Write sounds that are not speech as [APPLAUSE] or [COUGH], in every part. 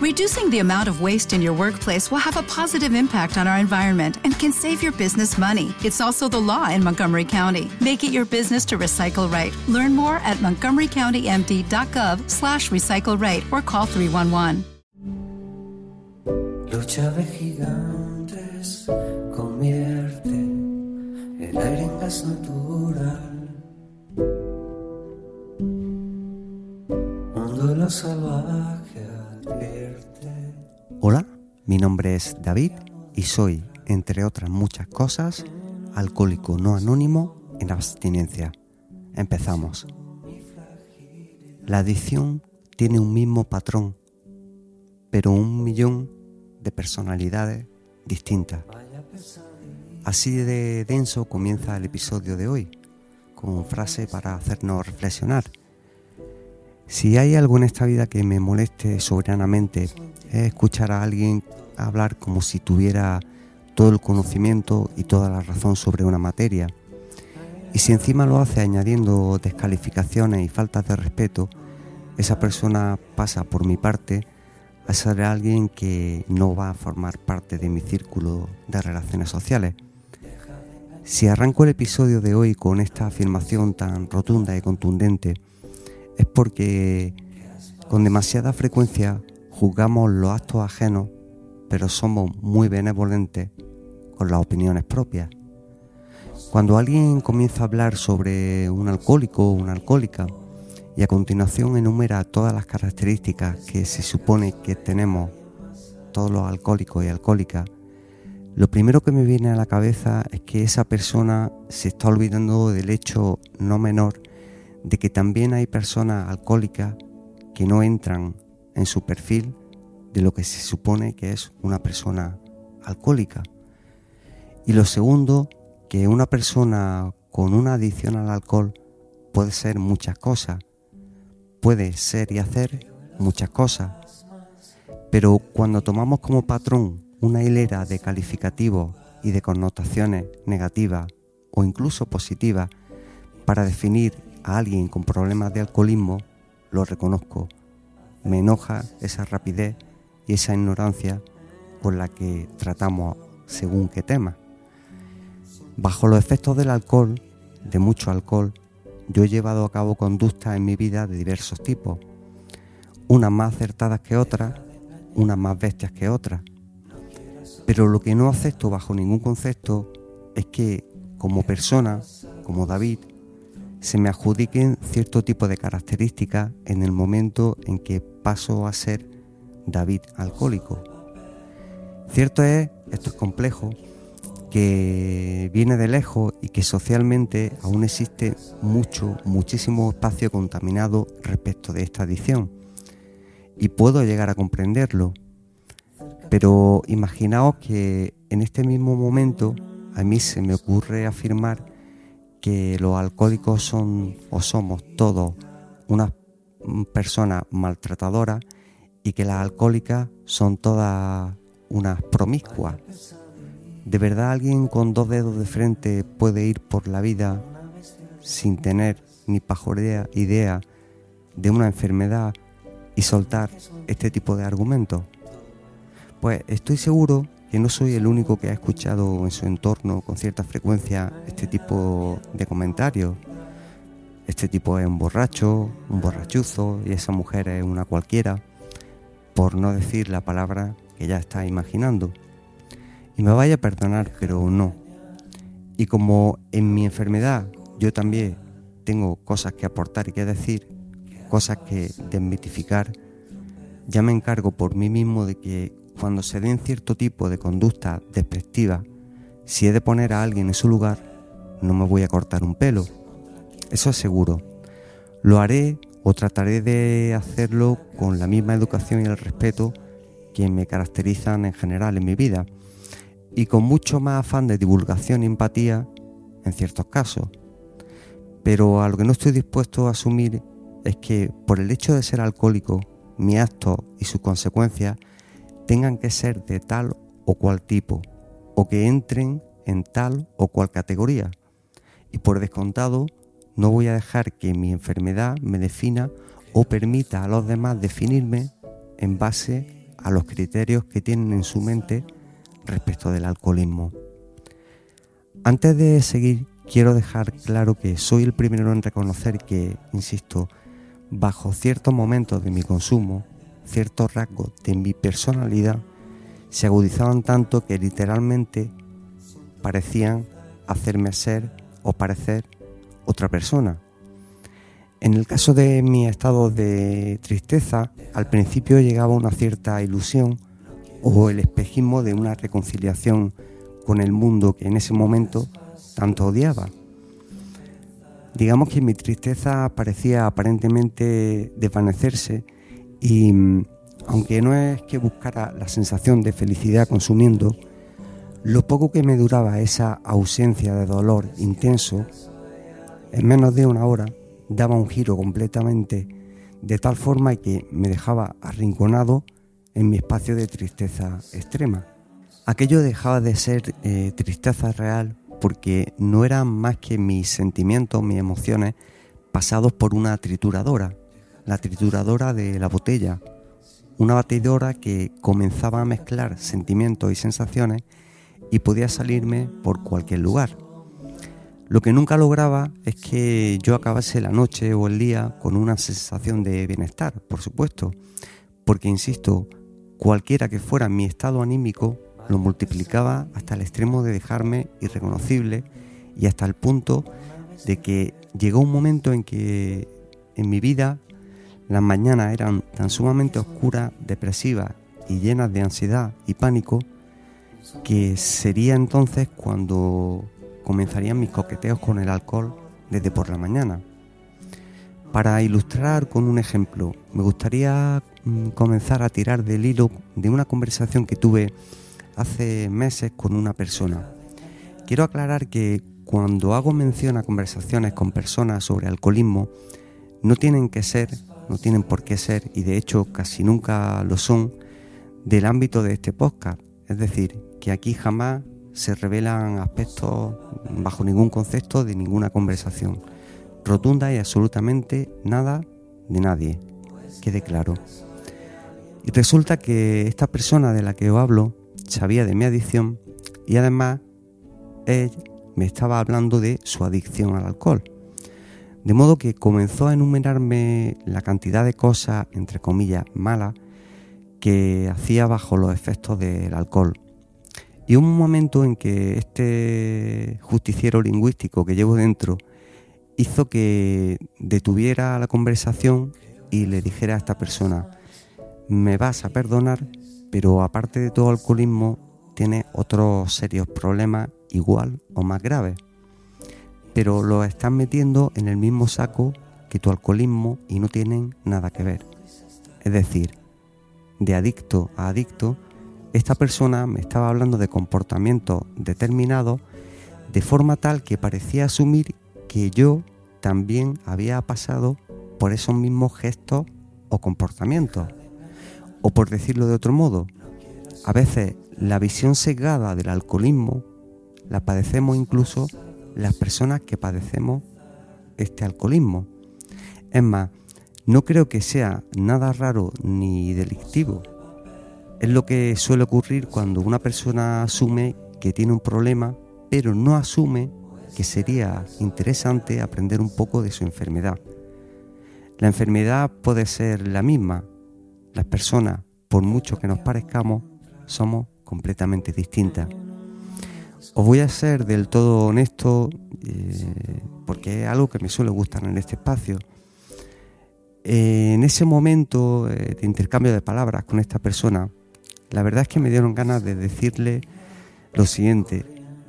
Reducing the amount of waste in your workplace will have a positive impact on our environment and can save your business money. It's also the law in Montgomery County. Make it your business to recycle right. Learn more at montgomerycountymd.gov slash recycle right or call 311. Lucha de gigantes convierte el aire en gas natural. Un duelo salvaje advierte. Hola, mi nombre es David y soy, entre otras muchas cosas, alcohólico no anónimo en abstinencia. Empezamos. La adicción tiene un mismo patrón, pero un millón de personalidades distintas. Así de denso comienza el episodio de hoy, con frase para hacernos reflexionar. Si hay algo en esta vida que me moleste soberanamente es escuchar a alguien hablar como si tuviera todo el conocimiento y toda la razón sobre una materia. Y si encima lo hace añadiendo descalificaciones y faltas de respeto, esa persona pasa por mi parte a ser alguien que no va a formar parte de mi círculo de relaciones sociales. Si arranco el episodio de hoy con esta afirmación tan rotunda y contundente, es porque con demasiada frecuencia juzgamos los actos ajenos, pero somos muy benevolentes con las opiniones propias. Cuando alguien comienza a hablar sobre un alcohólico o una alcohólica y a continuación enumera todas las características que se supone que tenemos todos los alcohólicos y alcohólicas, lo primero que me viene a la cabeza es que esa persona se está olvidando del hecho no menor de que también hay personas alcohólicas que no entran en su perfil de lo que se supone que es una persona alcohólica. Y lo segundo, que una persona con una adicción al alcohol puede ser muchas cosas, puede ser y hacer muchas cosas, pero cuando tomamos como patrón una hilera de calificativos y de connotaciones negativas o incluso positivas para definir a alguien con problemas de alcoholismo, lo reconozco. Me enoja esa rapidez y esa ignorancia con la que tratamos según qué tema. Bajo los efectos del alcohol, de mucho alcohol, yo he llevado a cabo conductas en mi vida de diversos tipos, unas más acertadas que otras, unas más bestias que otras. Pero lo que no acepto bajo ningún concepto es que como persona, como David, se me adjudiquen cierto tipo de características en el momento en que paso a ser David alcohólico. Cierto es, esto es complejo, que viene de lejos y que socialmente aún existe mucho, muchísimo espacio contaminado respecto de esta adicción. Y puedo llegar a comprenderlo. Pero imaginaos que en este mismo momento a mí se me ocurre afirmar que los alcohólicos son o somos todos unas personas maltratadoras y que las alcohólicas son todas unas promiscuas. ¿De verdad alguien con dos dedos de frente puede ir por la vida sin tener ni pajorea idea de una enfermedad y soltar este tipo de argumentos? Pues estoy seguro que no soy el único que ha escuchado en su entorno con cierta frecuencia este tipo de comentarios. Este tipo es un borracho, un borrachuzo y esa mujer es una cualquiera, por no decir la palabra que ya está imaginando. Y me vaya a perdonar, pero no. Y como en mi enfermedad yo también tengo cosas que aportar y que decir, cosas que desmitificar, ya me encargo por mí mismo de que cuando se den cierto tipo de conducta despectiva, si he de poner a alguien en su lugar, no me voy a cortar un pelo. Eso es seguro. Lo haré o trataré de hacerlo con la misma educación y el respeto que me caracterizan en general en mi vida y con mucho más afán de divulgación y empatía en ciertos casos. Pero a lo que no estoy dispuesto a asumir es que por el hecho de ser alcohólico, mi acto y sus consecuencias tengan que ser de tal o cual tipo, o que entren en tal o cual categoría. Y por descontado, no voy a dejar que mi enfermedad me defina o permita a los demás definirme en base a los criterios que tienen en su mente respecto del alcoholismo. Antes de seguir, quiero dejar claro que soy el primero en reconocer que, insisto, bajo ciertos momentos de mi consumo, ciertos rasgos de mi personalidad se agudizaban tanto que literalmente parecían hacerme ser o parecer otra persona. En el caso de mi estado de tristeza, al principio llegaba una cierta ilusión o el espejismo de una reconciliación con el mundo que en ese momento tanto odiaba. Digamos que mi tristeza parecía aparentemente desvanecerse y aunque no es que buscara la sensación de felicidad consumiendo, lo poco que me duraba esa ausencia de dolor intenso, en menos de una hora, daba un giro completamente de tal forma que me dejaba arrinconado en mi espacio de tristeza extrema. Aquello dejaba de ser eh, tristeza real porque no eran más que mis sentimientos, mis emociones, pasados por una trituradora, la trituradora de la botella, una batidora que comenzaba a mezclar sentimientos y sensaciones y podía salirme por cualquier lugar. Lo que nunca lograba es que yo acabase la noche o el día con una sensación de bienestar, por supuesto, porque, insisto, cualquiera que fuera mi estado anímico, lo multiplicaba hasta el extremo de dejarme irreconocible y hasta el punto de que llegó un momento en que en mi vida las mañanas eran tan sumamente oscuras, depresivas y llenas de ansiedad y pánico que sería entonces cuando comenzarían mis coqueteos con el alcohol desde por la mañana. Para ilustrar con un ejemplo, me gustaría mm, comenzar a tirar del hilo de una conversación que tuve hace meses con una persona. Quiero aclarar que cuando hago mención a conversaciones con personas sobre alcoholismo, no tienen que ser, no tienen por qué ser, y de hecho casi nunca lo son, del ámbito de este podcast. Es decir, que aquí jamás se revelan aspectos bajo ningún concepto de ninguna conversación rotunda y absolutamente nada de nadie. Quede claro. Y resulta que esta persona de la que os hablo sabía de mi adicción y además me estaba hablando de su adicción al alcohol. De modo que comenzó a enumerarme la cantidad de cosas, entre comillas, malas que hacía bajo los efectos del alcohol. Y un momento en que este justiciero lingüístico que llevo dentro hizo que detuviera la conversación y le dijera a esta persona, me vas a perdonar, pero aparte de todo alcoholismo, tiene otros serios problemas igual o más graves. Pero lo estás metiendo en el mismo saco que tu alcoholismo y no tienen nada que ver. Es decir, de adicto a adicto, esta persona me estaba hablando de comportamientos determinados de forma tal que parecía asumir que yo también había pasado por esos mismos gestos o comportamientos. O por decirlo de otro modo, a veces la visión sesgada del alcoholismo la padecemos incluso las personas que padecemos este alcoholismo. Es más, no creo que sea nada raro ni delictivo. Es lo que suele ocurrir cuando una persona asume que tiene un problema, pero no asume que sería interesante aprender un poco de su enfermedad. La enfermedad puede ser la misma. Las personas, por mucho que nos parezcamos, somos completamente distintas. Os voy a ser del todo honesto eh, porque es algo que me suele gustar en este espacio. en ese momento eh, de intercambio de palabras con esta persona, la verdad es que me dieron ganas de decirle lo siguiente.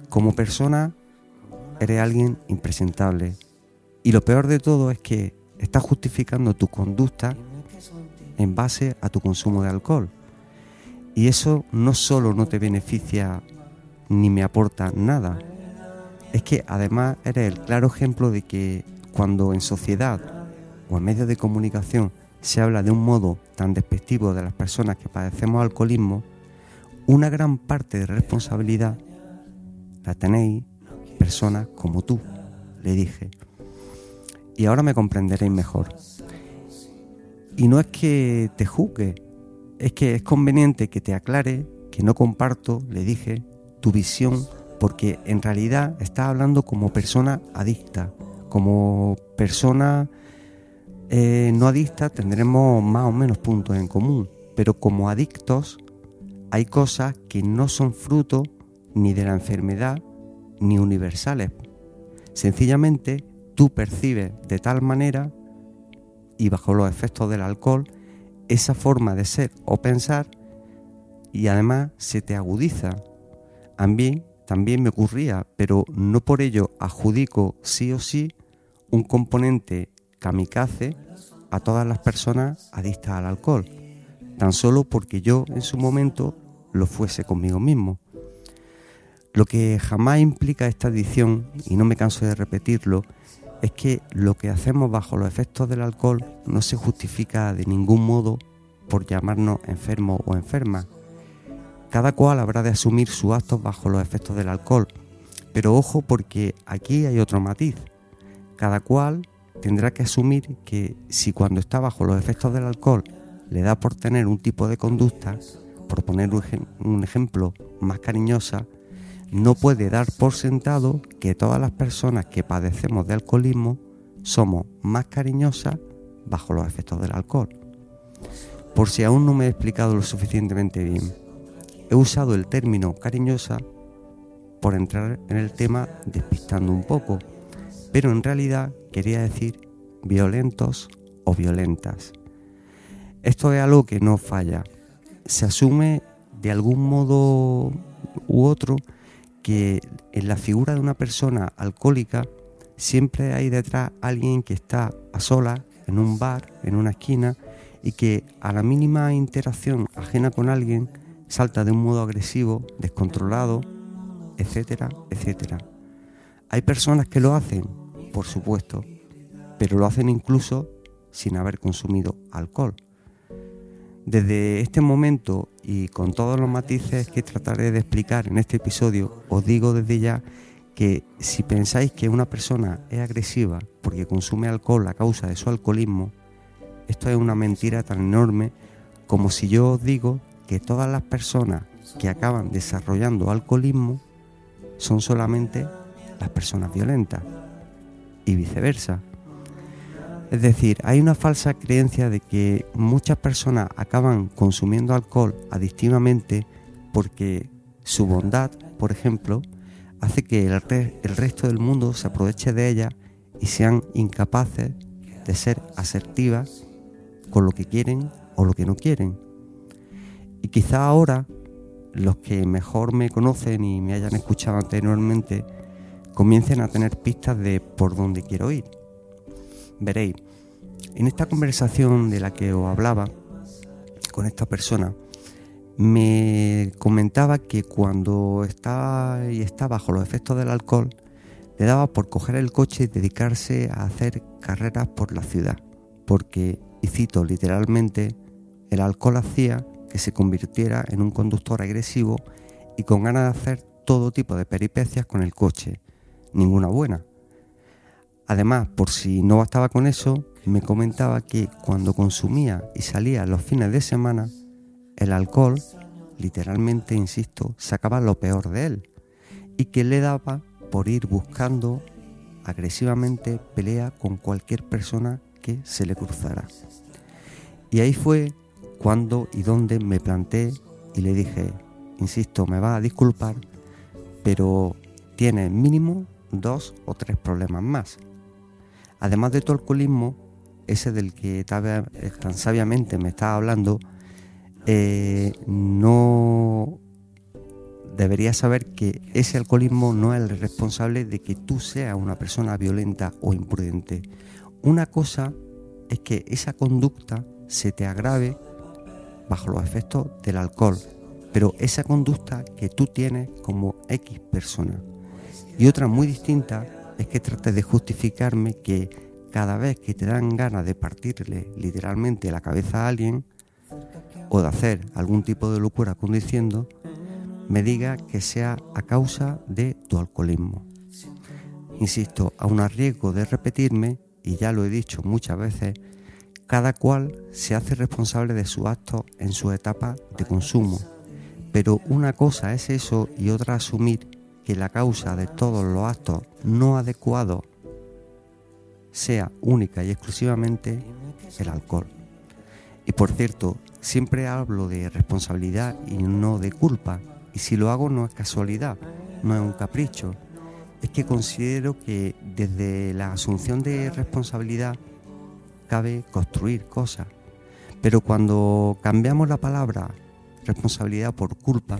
Como persona eres alguien impresentable. Y lo peor de todo es que estás justificando tu conducta en base a tu consumo de alcohol. Y eso no solo no te beneficia ni me aporta nada, es que además eres el claro ejemplo de que cuando en sociedad o en medios de comunicación se habla de un modo tan despectivo de las personas que padecemos alcoholismo, una gran parte de responsabilidad la tenéis personas como tú, le dije. Y ahora me comprenderéis mejor. Y no es que te juzgue, es que es conveniente que te aclare que no comparto, le dije, tu visión, porque en realidad estás hablando como persona adicta, como persona eh, no adicta tendremos más o menos puntos en común, pero como adictos hay cosas que no son fruto ni de la enfermedad ni universales. Sencillamente tú percibes de tal manera y bajo los efectos del alcohol esa forma de ser o pensar y además se te agudiza. A mí también me ocurría, pero no por ello adjudico sí o sí un componente kamikaze a todas las personas adictas al alcohol, tan solo porque yo en su momento lo fuese conmigo mismo. Lo que jamás implica esta adicción, y no me canso de repetirlo, es que lo que hacemos bajo los efectos del alcohol no se justifica de ningún modo por llamarnos enfermos o enfermas. Cada cual habrá de asumir sus actos bajo los efectos del alcohol, pero ojo porque aquí hay otro matiz. Cada cual tendrá que asumir que si cuando está bajo los efectos del alcohol le da por tener un tipo de conducta, por poner un, ejemplo más cariñosa, no puede dar por sentado que todas las personas que padecemos de alcoholismo somos más cariñosas bajo los efectos del alcohol. Por si aún no me he explicado lo suficientemente bien, he usado el término cariñosa por entrar en el tema despistando un poco, pero en realidad quería decir violentos o violentas. Esto es algo que no falla. Se asume de algún modo u otro que en la figura de una persona alcohólica siempre hay detrás alguien que está a solas en un bar, en una esquina, y que a la mínima interacción ajena con alguien salta de un modo agresivo, descontrolado, etcétera, etcétera. Hay personas que lo hacen, por supuesto, pero lo hacen incluso sin haber consumido alcohol. Desde este momento y con todos los matices que trataré de explicar en este episodio, os digo desde ya que si pensáis que una persona es agresiva porque consume alcohol a causa de su alcoholismo, esto es una mentira tan enorme como si yo os digo que todas las personas que acaban desarrollando alcoholismo son solamente las personas violentas y viceversa. Es decir, hay una falsa creencia de que muchas personas acaban consumiendo alcohol adictivamente porque su bondad, por ejemplo, hace que el, el resto del mundo se aproveche de ella y sean incapaces de ser asertivas con lo que quieren o lo que no quieren. Y quizá ahora los que mejor me conocen y me hayan escuchado anteriormente comiencen a tener pistas de por dónde quiero ir. Veréis, en esta conversación de la que os hablaba con esta persona, me comentaba que cuando estaba y está bajo los efectos del alcohol, le daba por coger el coche y dedicarse a hacer carreras por la ciudad, porque, y cito literalmente, el alcohol hacía que se convirtiera en un conductor agresivo y con ganas de hacer todo tipo de peripecias con el coche, ninguna buena. Además, por si no bastaba con eso, me comentaba que cuando consumía y salía los fines de semana, el alcohol, literalmente, insisto, sacaba lo peor de él y que le daba por ir buscando agresivamente pelea con cualquier persona que se le cruzara. Y ahí fue cuando y dónde me planté y le dije, insisto, me va a disculpar, pero tiene mínimo dos o tres problemas más. Además de tu alcoholismo, ese del que tan sabiamente me estaba hablando, eh, no deberías saber que ese alcoholismo no es el responsable de que tú seas una persona violenta o imprudente. Una cosa es que esa conducta se te agrave bajo los efectos del alcohol, pero esa conducta que tú tienes como X persona. Y otra muy distinta es que trates de justificarme que cada vez que te dan ganas de partirle literalmente la cabeza a alguien o de hacer algún tipo de locura conduciendo, me diga que sea a causa de tu alcoholismo. Insisto, a un riesgo de repetirme, y ya lo he dicho muchas veces, cada cual se hace responsable de sus actos en su etapa de consumo. Pero una cosa es eso y otra asumir que la causa de todos los actos no adecuados sea única y exclusivamente el alcohol. Y por cierto, siempre hablo de responsabilidad y no de culpa. Y si lo hago no es casualidad, no es un capricho. Es que considero que desde la asunción de responsabilidad cabe construir cosas. Pero cuando cambiamos la palabra responsabilidad por culpa,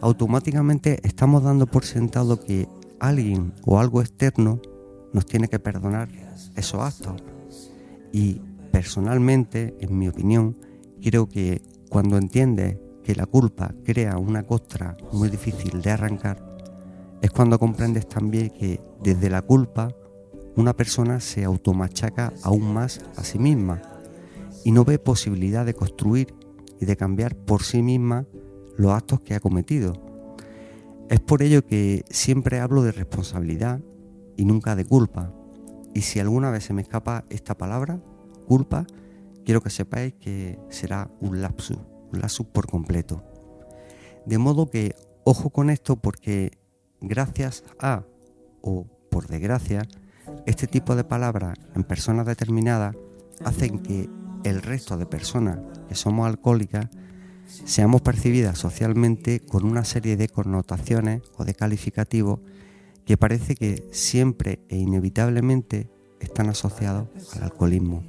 automáticamente estamos dando por sentado que alguien o algo externo nos tiene que perdonar esos actos. Y personalmente, en mi opinión, creo que cuando entiendes que la culpa crea una costra muy difícil de arrancar, es cuando comprendes también que desde la culpa una persona se automachaca aún más a sí misma y no ve posibilidad de construir y de cambiar por sí misma los actos que ha cometido. Es por ello que siempre hablo de responsabilidad y nunca de culpa. Y si alguna vez se me escapa esta palabra, culpa, quiero que sepáis que será un lapsus, un lapsus por completo. De modo que ojo con esto porque gracias a, o por desgracia, este tipo de palabras en personas determinadas hacen que el resto de personas que somos alcohólicas seamos percibidas socialmente con una serie de connotaciones o de calificativos que parece que siempre e inevitablemente están asociados al alcoholismo.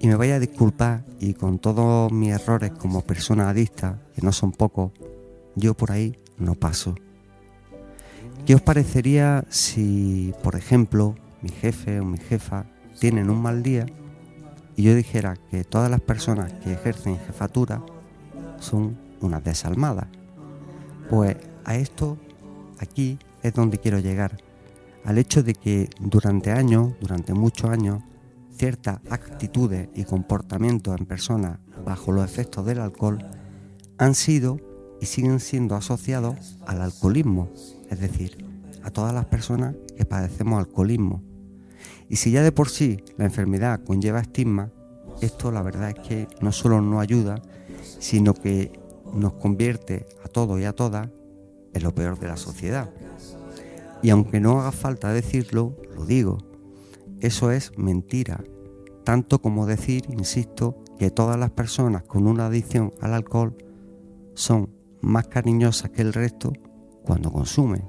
Y me vaya a disculpar y con todos mis errores como persona adicta, que no son pocos, yo por ahí no paso. ¿Qué os parecería si, por ejemplo, mi jefe o mi jefa tienen un mal día y yo dijera que todas las personas que ejercen jefatura son unas desalmadas? Pues a esto, aquí es donde quiero llegar, al hecho de que durante años, durante muchos años, ciertas actitudes y comportamientos en personas bajo los efectos del alcohol han sido y siguen siendo asociados al alcoholismo, es decir, a todas las personas que padecemos alcoholismo. Y si ya de por sí la enfermedad conlleva estigma, esto la verdad es que no solo no ayuda, sino que nos convierte a todos y a todas en lo peor de la sociedad. Y aunque no haga falta decirlo, lo digo. Eso es mentira. Tanto como decir, insisto, que todas las personas con una adicción al alcohol son más cariñosas que el resto cuando consumen.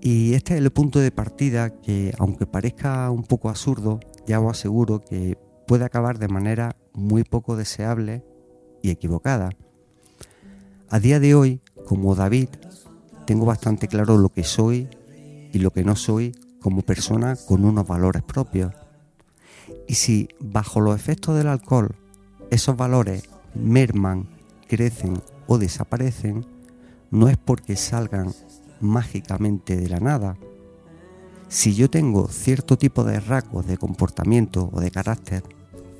Y este es el punto de partida que, aunque parezca un poco absurdo, ya os aseguro que puede acabar de manera muy poco deseable y equivocada. A día de hoy, como David, tengo bastante claro lo que soy y lo que no soy como persona con unos valores propios. Y si bajo los efectos del alcohol esos valores merman, crecen o desaparecen, no es porque salgan mágicamente de la nada. Si yo tengo cierto tipo de rasgos de comportamiento o de carácter,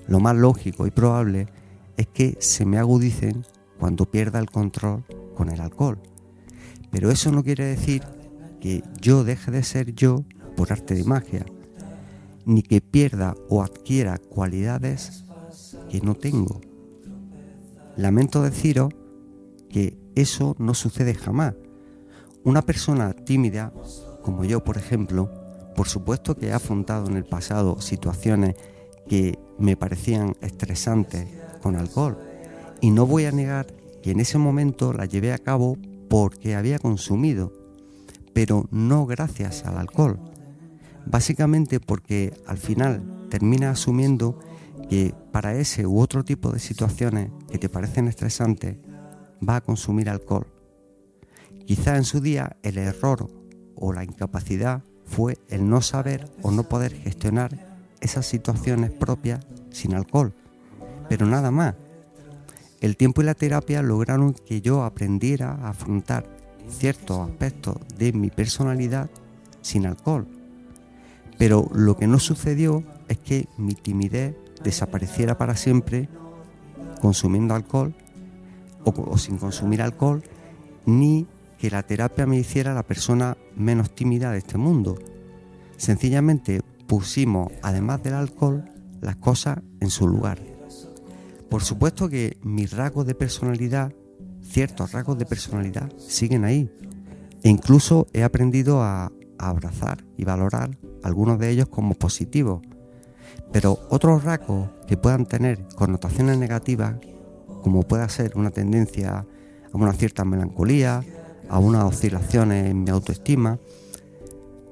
lo más lógico y probable es que se me agudicen cuando pierda el control con el alcohol. Pero eso no quiere decir que yo deje de ser yo por arte de magia, ni que pierda o adquiera cualidades que no tengo. Lamento deciros que eso no sucede jamás. Una persona tímida, como yo por ejemplo, por supuesto que he afrontado en el pasado situaciones que me parecían estresantes con alcohol. Y no voy a negar que en ese momento la llevé a cabo porque había consumido, pero no gracias al alcohol. Básicamente porque al final termina asumiendo que para ese u otro tipo de situaciones que te parecen estresantes, va a consumir alcohol. Quizá en su día el error o la incapacidad fue el no saber o no poder gestionar esas situaciones propias sin alcohol, pero nada más. El tiempo y la terapia lograron que yo aprendiera a afrontar ciertos aspectos de mi personalidad sin alcohol. Pero lo que no sucedió es que mi timidez desapareciera para siempre consumiendo alcohol o, sin consumir alcohol, ni que la terapia me hiciera la persona menos tímida de este mundo. Sencillamente pusimos, además del alcohol, las cosas en su lugar. Por supuesto que mis rasgos de personalidad, ciertos rasgos de personalidad, siguen ahí. E incluso he aprendido a, abrazar y valorar algunos de ellos como positivos. Pero otros rasgos que puedan tener connotaciones negativas, como pueda ser una tendencia a una cierta melancolía, a unas oscilaciones en mi autoestima,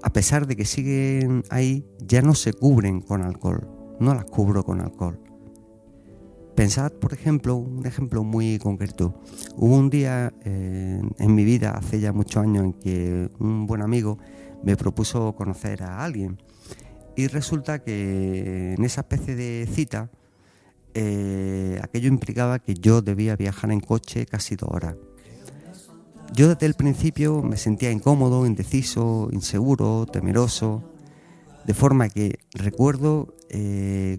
a pesar de que siguen ahí, ya no se cubren con alcohol, no las cubro con alcohol. Pensad, por ejemplo, un ejemplo muy concreto. Hubo un día eh, en mi vida, hace ya muchos años, en que un buen amigo me propuso conocer a alguien. Y resulta que en esa especie de cita, eh, aquello implicaba que yo debía viajar en coche casi dos horas. Yo desde el principio me sentía incómodo, indeciso, inseguro, temeroso, de forma que recuerdo eh,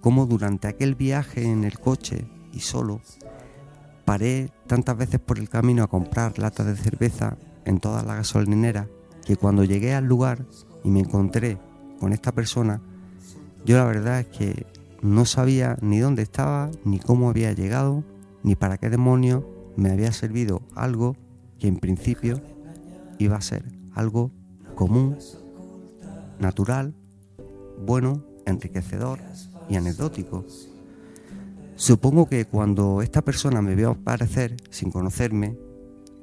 cómo durante aquel viaje en el coche y solo, paré tantas veces por el camino a comprar latas de cerveza en todas las gasolineras que cuando llegué al lugar y me encontré con esta persona, yo la verdad es que no sabía ni dónde estaba, ni cómo había llegado, ni para qué demonios me había servido algo que en principio iba a ser algo común, natural, bueno, enriquecedor y anecdótico. Supongo que cuando esta persona me vio aparecer sin conocerme,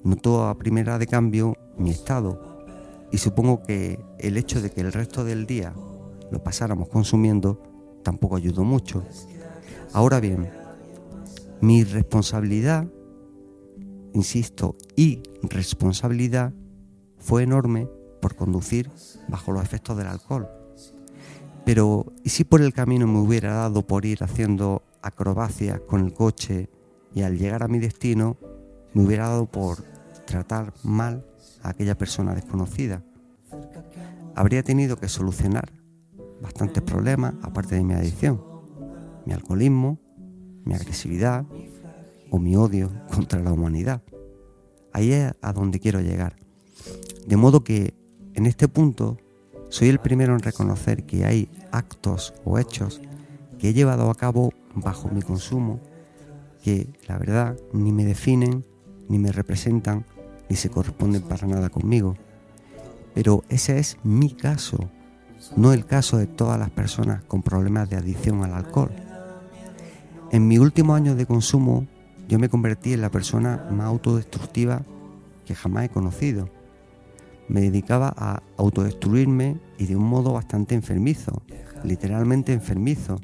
notó a primera de cambio mi estado y supongo que el hecho de que el resto del día lo pasáramos consumiendo tampoco ayudó mucho. Ahora bien, mi responsabilidad, insisto, y responsabilidad fue enorme por conducir bajo los efectos del alcohol. Pero, ¿y si por el camino me hubiera dado por ir haciendo acrobacias con el coche y al llegar a mi destino me hubiera dado por tratar mal a aquella persona desconocida? Habría tenido que solucionar bastantes problemas aparte de mi adicción, mi alcoholismo, mi agresividad o mi odio [LAUGHS] contra la humanidad. Ahí es a donde quiero llegar. De modo que en este punto soy el primero en reconocer que hay actos o hechos que he llevado a cabo bajo mi consumo que la verdad ni me definen, ni me representan, ni se corresponden para nada conmigo. Pero ese es mi caso, no el caso de todas las personas con problemas de adicción al alcohol. En mi último año de consumo yo me convertí en la persona más autodestructiva que jamás he conocido me dedicaba a autodestruirme y de un modo bastante enfermizo, literalmente enfermizo,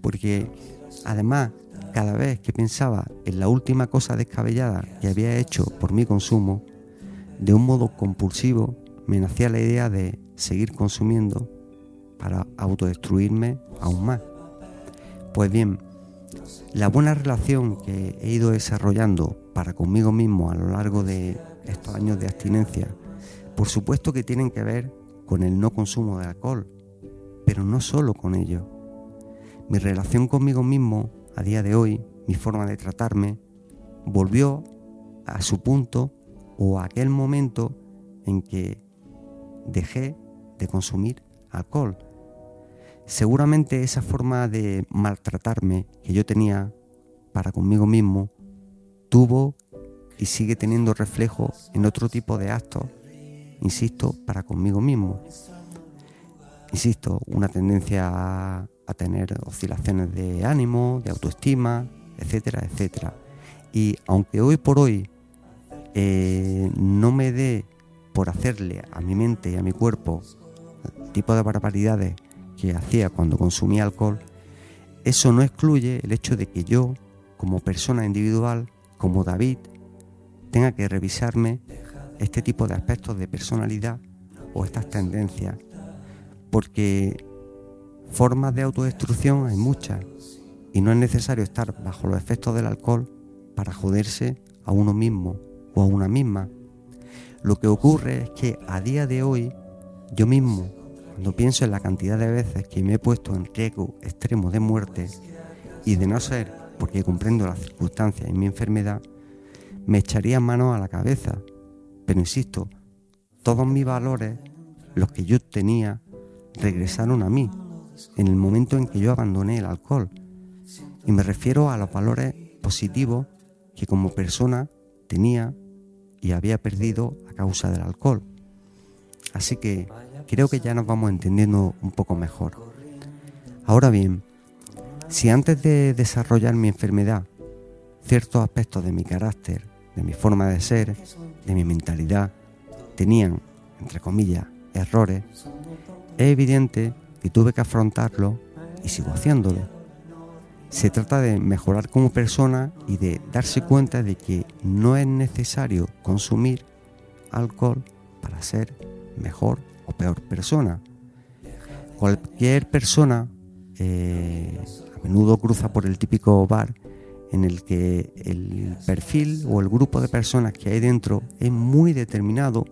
porque además cada vez que pensaba en la última cosa descabellada que había hecho por mi consumo, de un modo compulsivo me nacía la idea de seguir consumiendo para autodestruirme aún más. Pues bien, la buena relación que he ido desarrollando para conmigo mismo a lo largo de estos años de abstinencia por supuesto que tienen que ver con el no consumo de alcohol, pero no solo con ello. Mi relación conmigo mismo a día de hoy, mi forma de tratarme, volvió a su punto o a aquel momento en que dejé de consumir alcohol. Seguramente esa forma de maltratarme que yo tenía para conmigo mismo tuvo y sigue teniendo reflejo en otro tipo de actos insisto, para conmigo mismo. Insisto, una tendencia a, tener oscilaciones de ánimo, de autoestima, etcétera, etcétera. Y aunque hoy por hoy eh, no me dé por hacerle a mi mente y a mi cuerpo tipo de barbaridades que hacía cuando consumía alcohol, eso no excluye el hecho de que yo, como persona individual, como David, tenga que revisarme este tipo de aspectos de personalidad o estas tendencias, porque formas de autodestrucción hay muchas y no es necesario estar bajo los efectos del alcohol para joderse a uno mismo o a una misma. Lo que ocurre es que a día de hoy yo mismo, cuando pienso en la cantidad de veces que me he puesto en riesgo extremo de muerte y de no ser porque comprendo las circunstancias y mi enfermedad, me echaría mano a la cabeza pero insisto, todos mis valores, los que yo tenía, regresaron a mí en el momento en que yo abandoné el alcohol. Y me refiero a los valores positivos que como persona tenía y había perdido a causa del alcohol. Así que creo que ya nos vamos entendiendo un poco mejor. Ahora bien, si antes de desarrollar mi enfermedad, ciertos aspectos de mi carácter, de mi forma de ser, de mi mentalidad, tenían, entre comillas, errores, es evidente que tuve que afrontarlo y sigo haciéndolo. Se trata de mejorar como persona y de darse cuenta de que no es necesario consumir alcohol para ser mejor o peor persona. Cualquier persona eh, a menudo cruza por el típico bar en el que el perfil o el grupo de personas que hay dentro es muy determinado,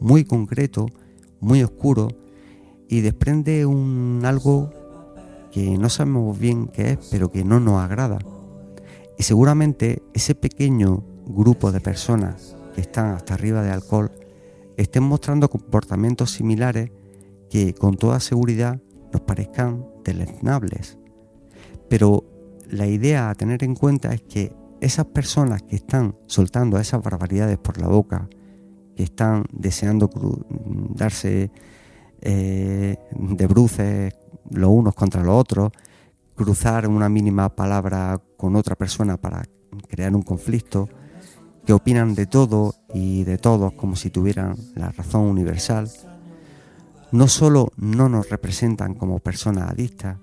muy concreto, muy oscuro y desprende un algo que no sabemos bien qué es, pero que no nos agrada. Y seguramente ese pequeño grupo de personas que están hasta arriba de alcohol estén mostrando comportamientos similares que con toda seguridad nos parezcan deleznables. Pero la idea a tener en cuenta es que esas personas que están soltando esas barbaridades por la boca, que están deseando darse eh, de bruces los unos contra los otros, cruzar una mínima palabra con otra persona para crear un conflicto, que opinan de todo y de todos como si tuvieran la razón universal, no solo no nos representan como personas adictas,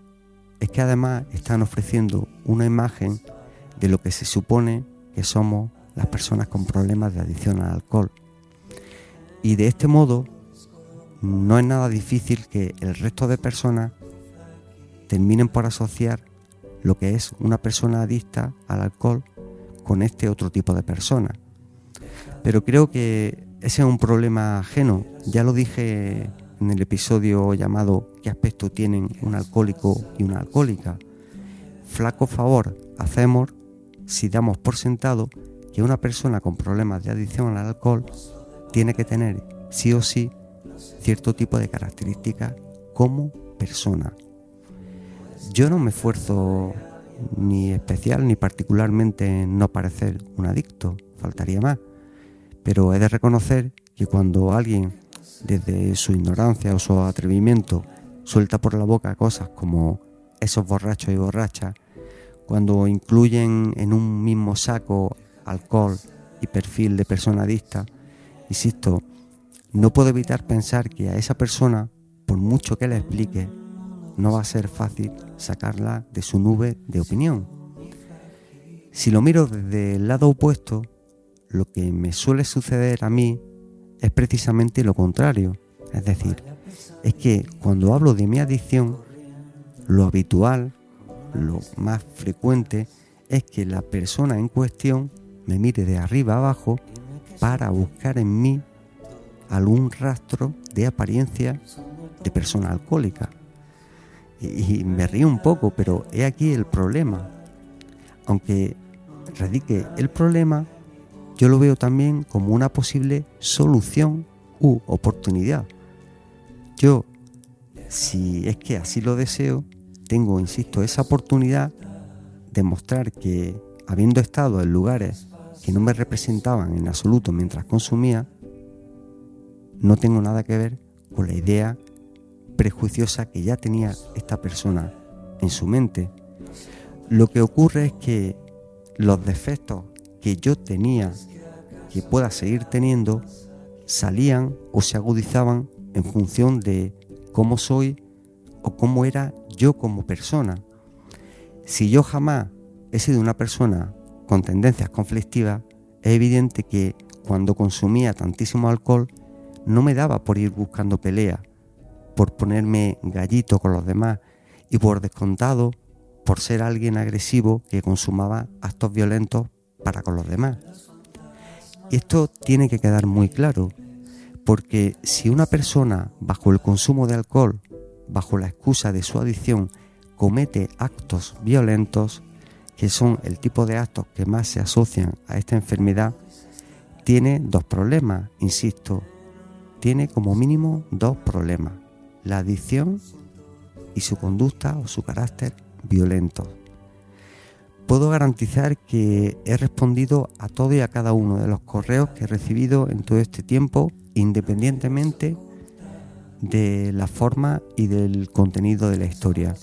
es que además están ofreciendo una imagen de lo que se supone que somos las personas con problemas de adicción al alcohol. Y de este modo no es nada difícil que el resto de personas terminen por asociar lo que es una persona adicta al alcohol con este otro tipo de persona. Pero creo que ese es un problema ajeno. Ya lo dije en el episodio llamado ¿Qué aspecto tienen un alcohólico y una alcohólica? Flaco favor hacemos si damos por sentado que una persona con problemas de adicción al alcohol tiene que tener sí o sí cierto tipo de características como persona. Yo no me esfuerzo ni especial ni particularmente en no parecer un adicto, faltaría más, pero he de reconocer que cuando alguien desde su ignorancia o su atrevimiento suelta por la boca cosas como esos borrachos y borrachas, cuando incluyen en un mismo saco alcohol y perfil de persona adicta, insisto, no puedo evitar pensar que a esa persona, por mucho que le explique, no va a ser fácil sacarla de su nube de opinión. Si lo miro desde el lado opuesto, lo que me suele suceder a mí es precisamente lo contrario. Es decir, es que cuando hablo de mi adicción, lo habitual, lo más frecuente, es que la persona en cuestión me mire de arriba abajo para buscar en mí algún rastro de apariencia de persona alcohólica. Y, me río un poco, pero he aquí el problema. Aunque radique el problema, yo lo veo también como una posible solución u oportunidad. Yo, si es que así lo deseo, tengo, insisto, esa oportunidad de mostrar que habiendo estado en lugares que no me representaban en absoluto mientras consumía, no tengo nada que ver con la idea prejuiciosa que ya tenía esta persona en su mente. Lo que ocurre es que los defectos que yo tenía, que pueda seguir teniendo, salían o se agudizaban en función de cómo soy o cómo era yo como persona. Si yo jamás he sido una persona con tendencias conflictivas, es evidente que cuando consumía tantísimo alcohol no me daba por ir buscando pelea, por ponerme gallito con los demás y por descontado por ser alguien agresivo que consumaba actos violentos para con los demás. Y esto tiene que quedar muy claro, porque si una persona bajo el consumo de alcohol, bajo la excusa de su adicción, comete actos violentos, que son el tipo de actos que más se asocian a esta enfermedad, tiene dos problemas, insisto, tiene como mínimo dos problemas, la adicción y su conducta o su carácter violento. Puedo garantizar que he respondido a todo y a cada uno de los correos que he recibido en todo este tiempo, independientemente de la forma y del contenido de la historia.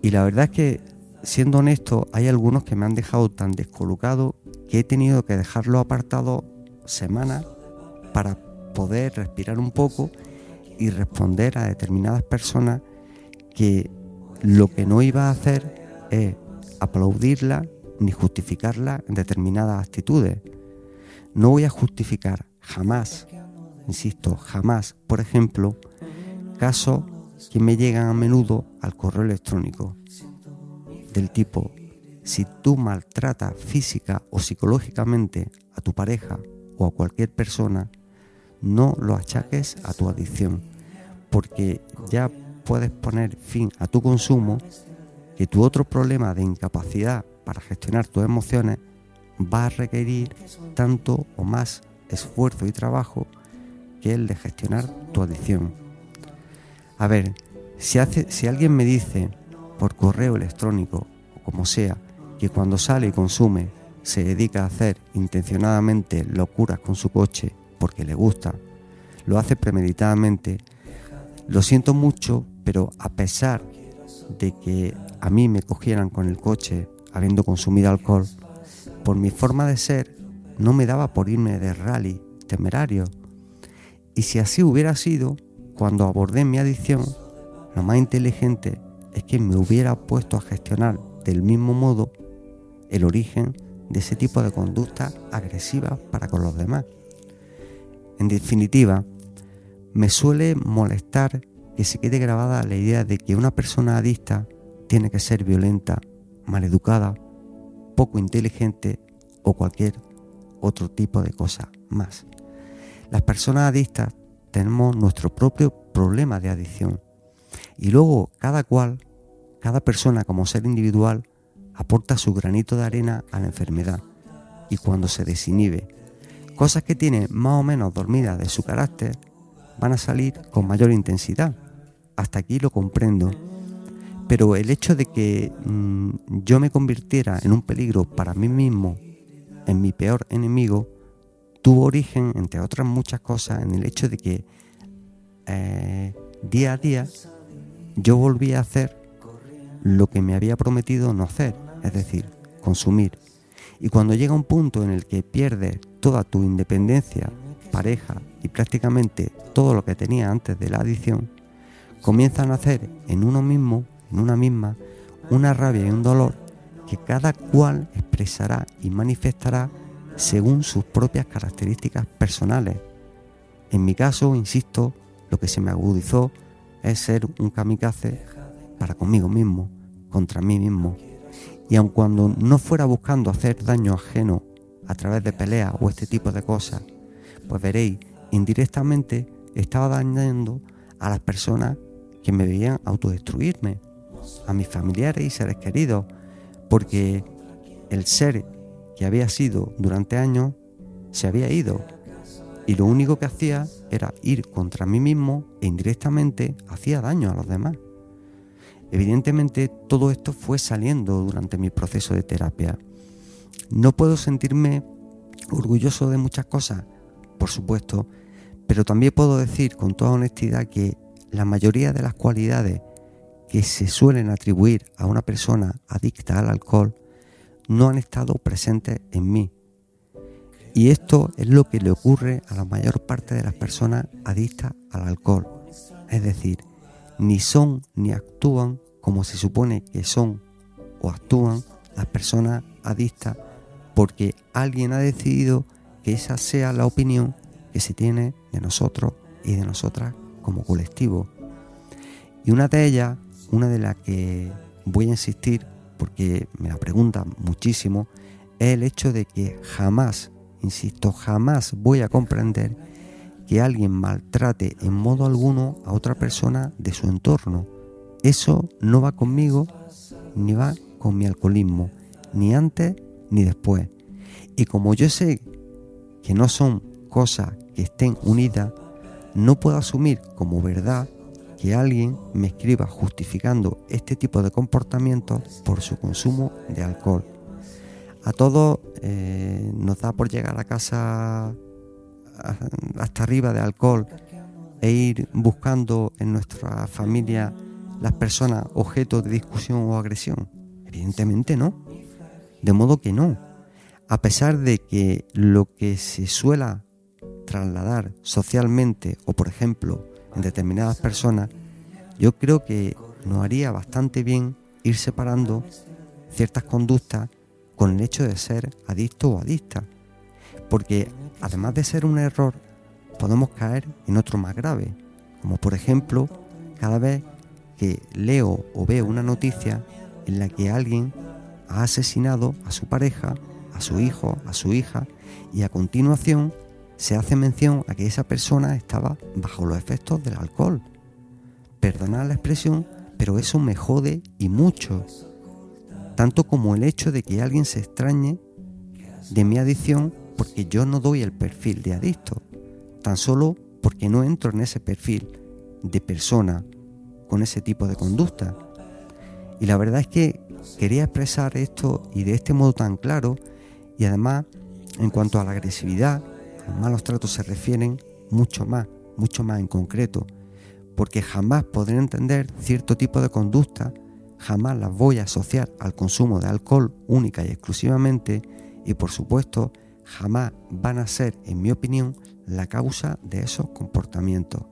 Y la verdad es que, siendo honesto, hay algunos que me han dejado tan descolocado que he tenido que dejarlo apartado semanas para poder respirar un poco y responder a determinadas personas que lo que no iba a hacer es aplaudirla ni justificarla en determinadas actitudes. No voy a justificar jamás, insisto, jamás, por ejemplo, casos que me llegan a menudo al correo electrónico del tipo, si tú maltratas física o psicológicamente a tu pareja o a cualquier persona, no lo achaques a tu adicción, porque ya puedes poner fin a tu consumo, que tu otro problema de incapacidad para gestionar tus emociones va a requerir tanto o más esfuerzo y trabajo que el de gestionar tu adicción. A ver, si, hace, si alguien me dice por correo electrónico o como sea que cuando sale y consume se dedica a hacer intencionadamente locuras con su coche porque le gusta, lo hace premeditadamente, lo siento mucho, pero a pesar de que a mí me cogieran con el coche habiendo consumido alcohol, por mi forma de ser no me daba por irme de rally temerario. Y si así hubiera sido, cuando abordé mi adicción, lo más inteligente es que me hubiera puesto a gestionar del mismo modo el origen de ese tipo de conducta agresiva para con los demás. En definitiva, me suele molestar que se quede grabada la idea de que una persona adicta tiene que ser violenta, maleducada, poco inteligente o cualquier otro tipo de cosa más. Las personas adictas tenemos nuestro propio problema de adicción y luego cada cual, cada persona como ser individual, aporta su granito de arena a la enfermedad y cuando se desinhibe cosas que tiene más o menos dormidas de su carácter van a salir con mayor intensidad. Hasta aquí lo comprendo. Pero el hecho de que mm, yo me convirtiera en un peligro para mí mismo, en mi peor enemigo, tuvo origen, entre otras muchas cosas, en el hecho de que eh, día a día yo volví a hacer lo que me había prometido no hacer, es decir, consumir. Y cuando llega un punto en el que pierdes toda tu independencia, pareja y prácticamente todo lo que tenía antes de la adicción, comienzan a hacer en uno mismo, en una misma, una rabia y un dolor que cada cual expresará y manifestará según sus propias características personales. En mi caso, insisto, lo que se me agudizó es ser un kamikaze para conmigo mismo, contra mí mismo, y aun cuando no fuera buscando hacer daño ajeno a través de peleas o este tipo de cosas, pues veréis, indirectamente estaba dañando a las personas que me veían autodestruirme, a mis familiares y seres queridos, porque el ser que había sido durante años se había ido y lo único que hacía era ir contra mí mismo e indirectamente hacía daño a los demás. Evidentemente todo esto fue saliendo durante mi proceso de terapia. No puedo sentirme orgulloso de muchas cosas, por supuesto, pero también puedo decir con toda honestidad que la mayoría de las cualidades que se suelen atribuir a una persona adicta al alcohol no han estado presentes en mí. Y esto es lo que le ocurre a la mayor parte de las personas adictas al alcohol. Es decir, ni son ni actúan como se supone que son o actúan las personas adictas porque alguien ha decidido que esa sea la opinión que se tiene de nosotros y de nosotras como colectivo. Y una de ellas, una de las que voy a insistir porque me la preguntan muchísimo, es el hecho de que jamás, insisto, jamás voy a comprender que alguien maltrate en modo alguno a otra persona de su entorno. Eso no va conmigo ni va con mi alcoholismo, ni antes ni después. Y como yo sé que no son cosas que estén unidas, no puedo asumir como verdad que alguien me escriba justificando este tipo de comportamientos por su consumo de alcohol. A todos eh, nos da por llegar a casa hasta arriba de alcohol e ir buscando en nuestra familia las personas objeto de discusión o agresión. Evidentemente no. De modo que no. A pesar de que lo que se suela trasladar socialmente o por ejemplo en determinadas personas, yo creo que nos haría bastante bien ir separando ciertas conductas con el hecho de ser adicto o adicta. Porque además de ser un error, podemos caer en otro más grave, como por ejemplo cada vez que leo o veo una noticia en la que alguien ha asesinado a su pareja, a su hijo, a su hija, y a continuación se hace mención a que esa persona estaba bajo los efectos del alcohol. Perdonad la expresión, pero eso me jode y mucho. Tanto como el hecho de que alguien se extrañe de mi adicción porque yo no doy el perfil de adicto, tan solo porque no entro en ese perfil de persona con ese tipo de conducta. Y la verdad es que quería expresar esto y de este modo tan claro y además en cuanto a la agresividad, malos tratos se refieren mucho más, mucho más en concreto, porque jamás podré entender cierto tipo de conducta, jamás las voy a asociar al consumo de alcohol única y exclusivamente y por supuesto jamás van a ser, en mi opinión, la causa de esos comportamientos.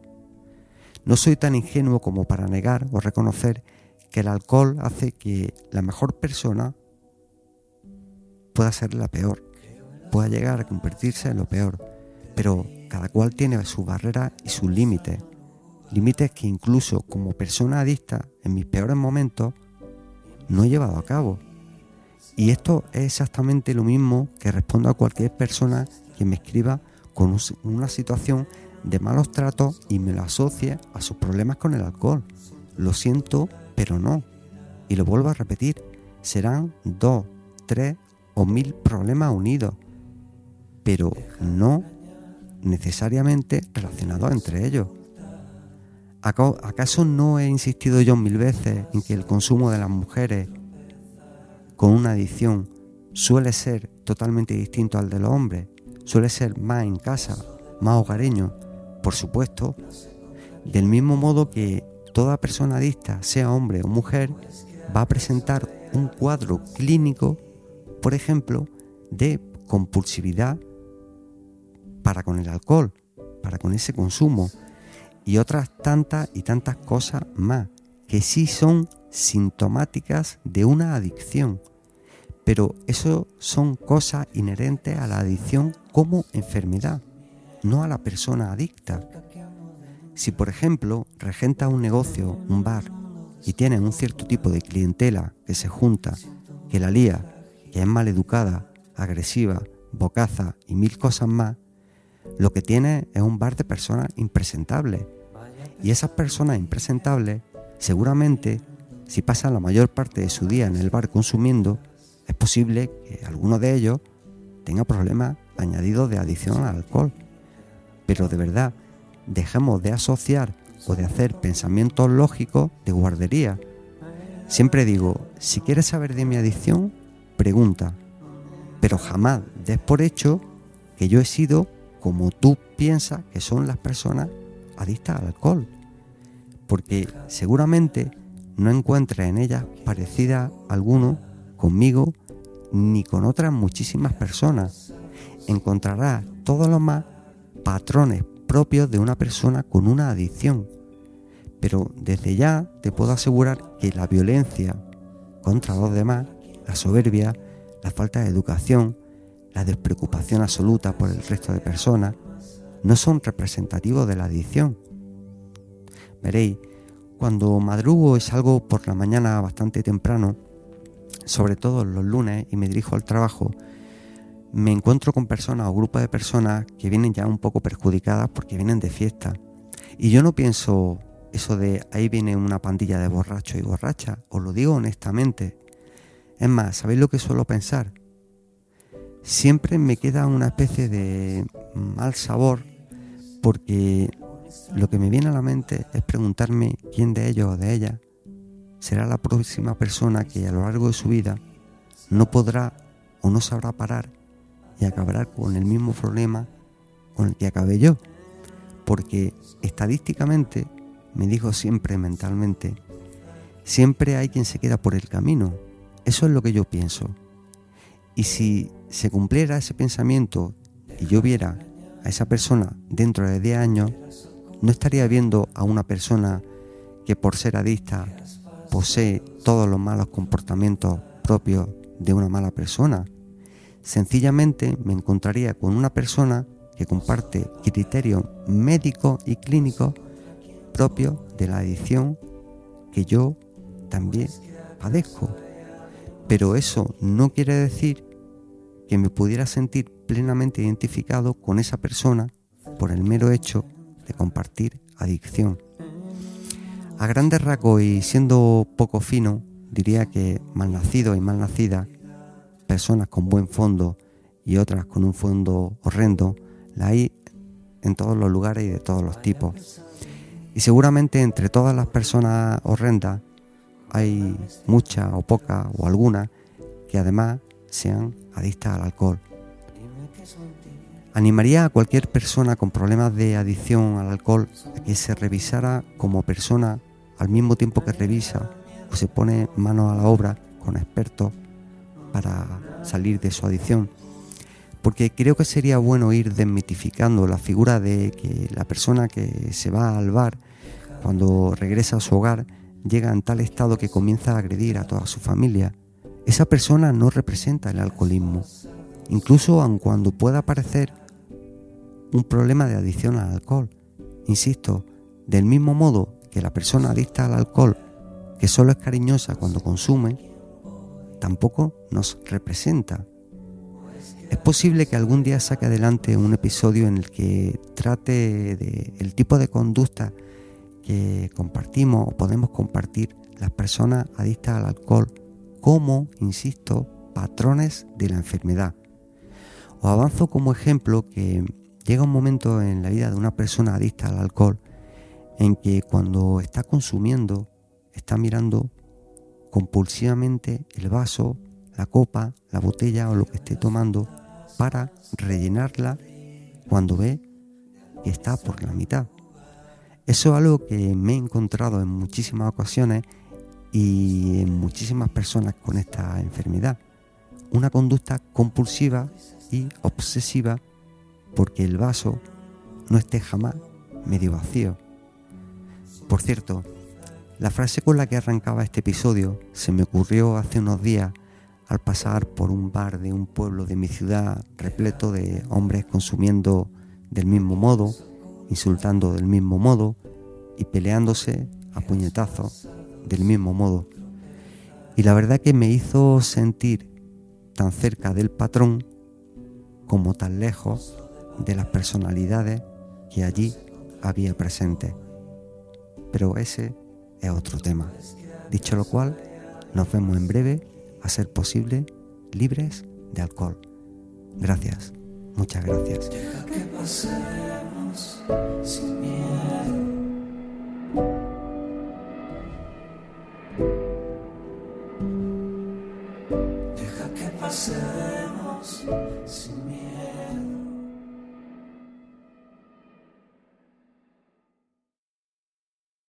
No soy tan ingenuo como para negar o reconocer que el alcohol hace que la mejor persona pueda ser la peor pueda llegar a convertirse en lo peor, pero cada cual tiene sus barreras y sus límites, límites que incluso como persona adicta en mis peores momentos no he llevado a cabo. Y esto es exactamente lo mismo que respondo a cualquier persona que me escriba con una situación de malos tratos y me lo asocie a sus problemas con el alcohol. Lo siento, pero no. Y lo vuelvo a repetir, serán dos, tres o mil problemas unidos pero no necesariamente relacionados entre ellos. ¿Acaso no he insistido yo mil veces en que el consumo de las mujeres con una adicción suele ser totalmente distinto al de los hombres? Suele ser más en casa, más hogareño, por supuesto, del mismo modo que toda persona adicta, sea hombre o mujer, va a presentar un cuadro clínico, por ejemplo, de compulsividad para con el alcohol, para con ese consumo y otras tantas y tantas cosas más que sí son sintomáticas de una adicción. Pero eso son cosas inherentes a la adicción como enfermedad, no a la persona adicta. Si por ejemplo regenta un negocio, un bar, y tiene un cierto tipo de clientela que se junta, que la lía, que es maleducada, agresiva, bocaza y mil cosas más, lo que tiene es un bar de personas impresentables. Y esas personas impresentables, seguramente, si pasan la mayor parte de su día en el bar consumiendo, es posible que alguno de ellos tenga problemas añadidos de adicción al alcohol. Pero de verdad, dejemos de asociar o de hacer pensamientos lógicos de guardería. Siempre digo, si quieres saber de mi adicción, pregunta, pero jamás des por hecho que yo he sido como tú piensas que son las personas adictas al alcohol. Porque seguramente no encuentres en ellas parecida alguno conmigo ni con otras muchísimas personas. Encontrarás todos los más patrones propios de una persona con una adicción. Pero desde ya te puedo asegurar que la violencia contra los demás, la soberbia, la falta de educación, la despreocupación absoluta por el resto de personas, no son representativos de la adicción. Veréis, cuando madrugo y salgo por la mañana bastante temprano, sobre todo los lunes, y me dirijo al trabajo, me encuentro con personas o grupos de personas que vienen ya un poco perjudicadas porque vienen de fiesta. Y yo no pienso eso de ahí viene una pandilla de borrachos y borrachas, os lo digo honestamente. Es más, ¿sabéis lo que suelo pensar? siempre me queda una especie de mal sabor porque lo que me viene a la mente es preguntarme quién de ellos o de ellas será la próxima persona que a lo largo de su vida no podrá o no sabrá parar y acabará con el mismo problema con el que acabé yo. Porque estadísticamente, me dijo siempre mentalmente, siempre hay quien se queda por el camino. Eso es lo que yo pienso. Y si se cumpliera ese pensamiento y yo viera a esa persona dentro de 10 años, no estaría viendo a una persona que por ser adicta posee todos los malos comportamientos propios de una mala persona. Sencillamente me encontraría con una persona que comparte criterios médicos y clínicos propios de la adicción que yo también padezco. Pero eso no quiere decir que me pudiera sentir plenamente identificado con esa persona por el mero hecho de compartir adicción. A grandes rasgos y siendo poco fino, diría que malnacidos y malnacidas, personas con buen fondo y otras con un fondo horrendo, la hay en todos los lugares y de todos los tipos. Y seguramente entre todas las personas horrendas hay muchas o pocas o algunas que además sean adictas al alcohol. Animaría a cualquier persona con problemas de adicción al alcohol a que se revisara como persona al mismo tiempo que revisa o se pone mano a la obra con expertos para salir de su adicción. Porque creo que sería bueno ir desmitificando la figura de que la persona que se va al bar, cuando regresa a su hogar, llega en tal estado que comienza a agredir a toda su familia. Esa persona no representa el alcoholismo, incluso aun cuando pueda parecer un problema de adicción al alcohol. Insisto, del mismo modo que la persona adicta al alcohol, que solo es cariñosa cuando consume, tampoco nos representa. Es posible que algún día saque adelante un episodio en el que trate de el tipo de conducta que compartimos o podemos compartir las personas adictas al alcohol como, insisto, patrones de la enfermedad. Os avanzo como ejemplo que Llega un momento en la vida de una persona adicta al alcohol en que cuando está consumiendo está mirando compulsivamente el vaso, la copa, la botella o lo que esté tomando para rellenarla cuando ve que está por la mitad. Eso es algo que me he encontrado en muchísimas ocasiones y en muchísimas personas con esta enfermedad. Una conducta compulsiva y obsesiva porque el vaso no esté jamás medio vacío. Por cierto, la frase con la que arrancaba este episodio se me ocurrió hace unos días al pasar por un bar de un pueblo de mi ciudad repleto de hombres consumiendo del mismo modo, insultando del mismo modo y peleándose a puñetazos del mismo modo. Y la verdad que me hizo sentir tan cerca del patrón como tan lejos de las personalidades que allí había presente. Pero ese es otro tema. Dicho lo cual, nos vemos en breve, a ser posible, libres de alcohol. Gracias, muchas gracias. Deja que pasemos sin miedo.